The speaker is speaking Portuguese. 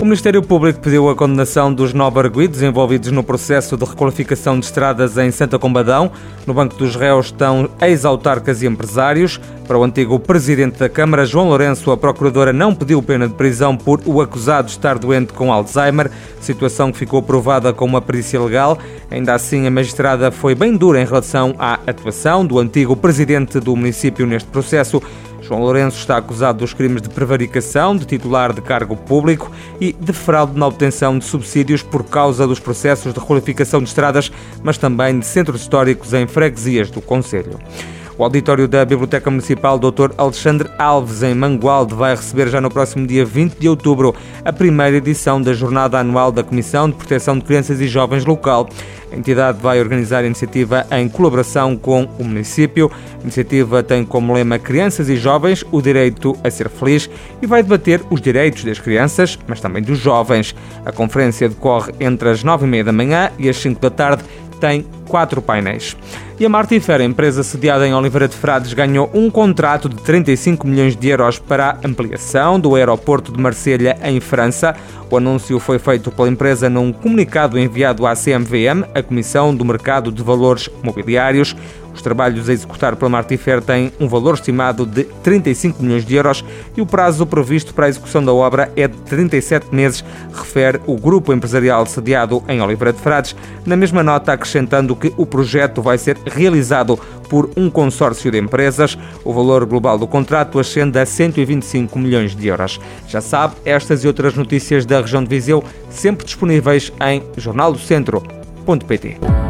O Ministério Público pediu a condenação dos nove arguidos envolvidos no processo de requalificação de estradas em Santa Combadão. No banco dos réus estão ex-autarcas e empresários. Para o antigo presidente da Câmara, João Lourenço, a procuradora não pediu pena de prisão por o acusado estar doente com Alzheimer, situação que ficou provada com uma perícia legal. Ainda assim, a magistrada foi bem dura em relação à atuação do antigo presidente do município neste processo. João Lourenço está acusado dos crimes de prevaricação de titular de cargo público e de fraude na obtenção de subsídios por causa dos processos de requalificação de estradas, mas também de centros históricos em freguesias do Conselho. O auditório da Biblioteca Municipal Dr. Alexandre Alves, em Mangualde, vai receber já no próximo dia 20 de outubro a primeira edição da Jornada Anual da Comissão de Proteção de Crianças e Jovens local. A entidade vai organizar a iniciativa em colaboração com o município. A iniciativa tem como lema Crianças e Jovens, o direito a ser feliz e vai debater os direitos das crianças, mas também dos jovens. A conferência decorre entre as nove e meia da manhã e as cinco da tarde tem quatro painéis. E a Martifer, empresa sediada em Oliveira de Frades, ganhou um contrato de 35 milhões de euros para a ampliação do aeroporto de Marselha, em França. O anúncio foi feito pela empresa num comunicado enviado à CMVM, a Comissão do Mercado de Valores Mobiliários. Os trabalhos a executar pela Martifer têm um valor estimado de 35 milhões de euros e o prazo previsto para a execução da obra é de 37 meses, refere o grupo empresarial sediado em Oliveira de Frades, na mesma nota acrescentando que o projeto vai ser realizado por um consórcio de empresas. O valor global do contrato ascende a 125 milhões de euros. Já sabe, estas e outras notícias da região de Viseu sempre disponíveis em jornaldocentro.pt.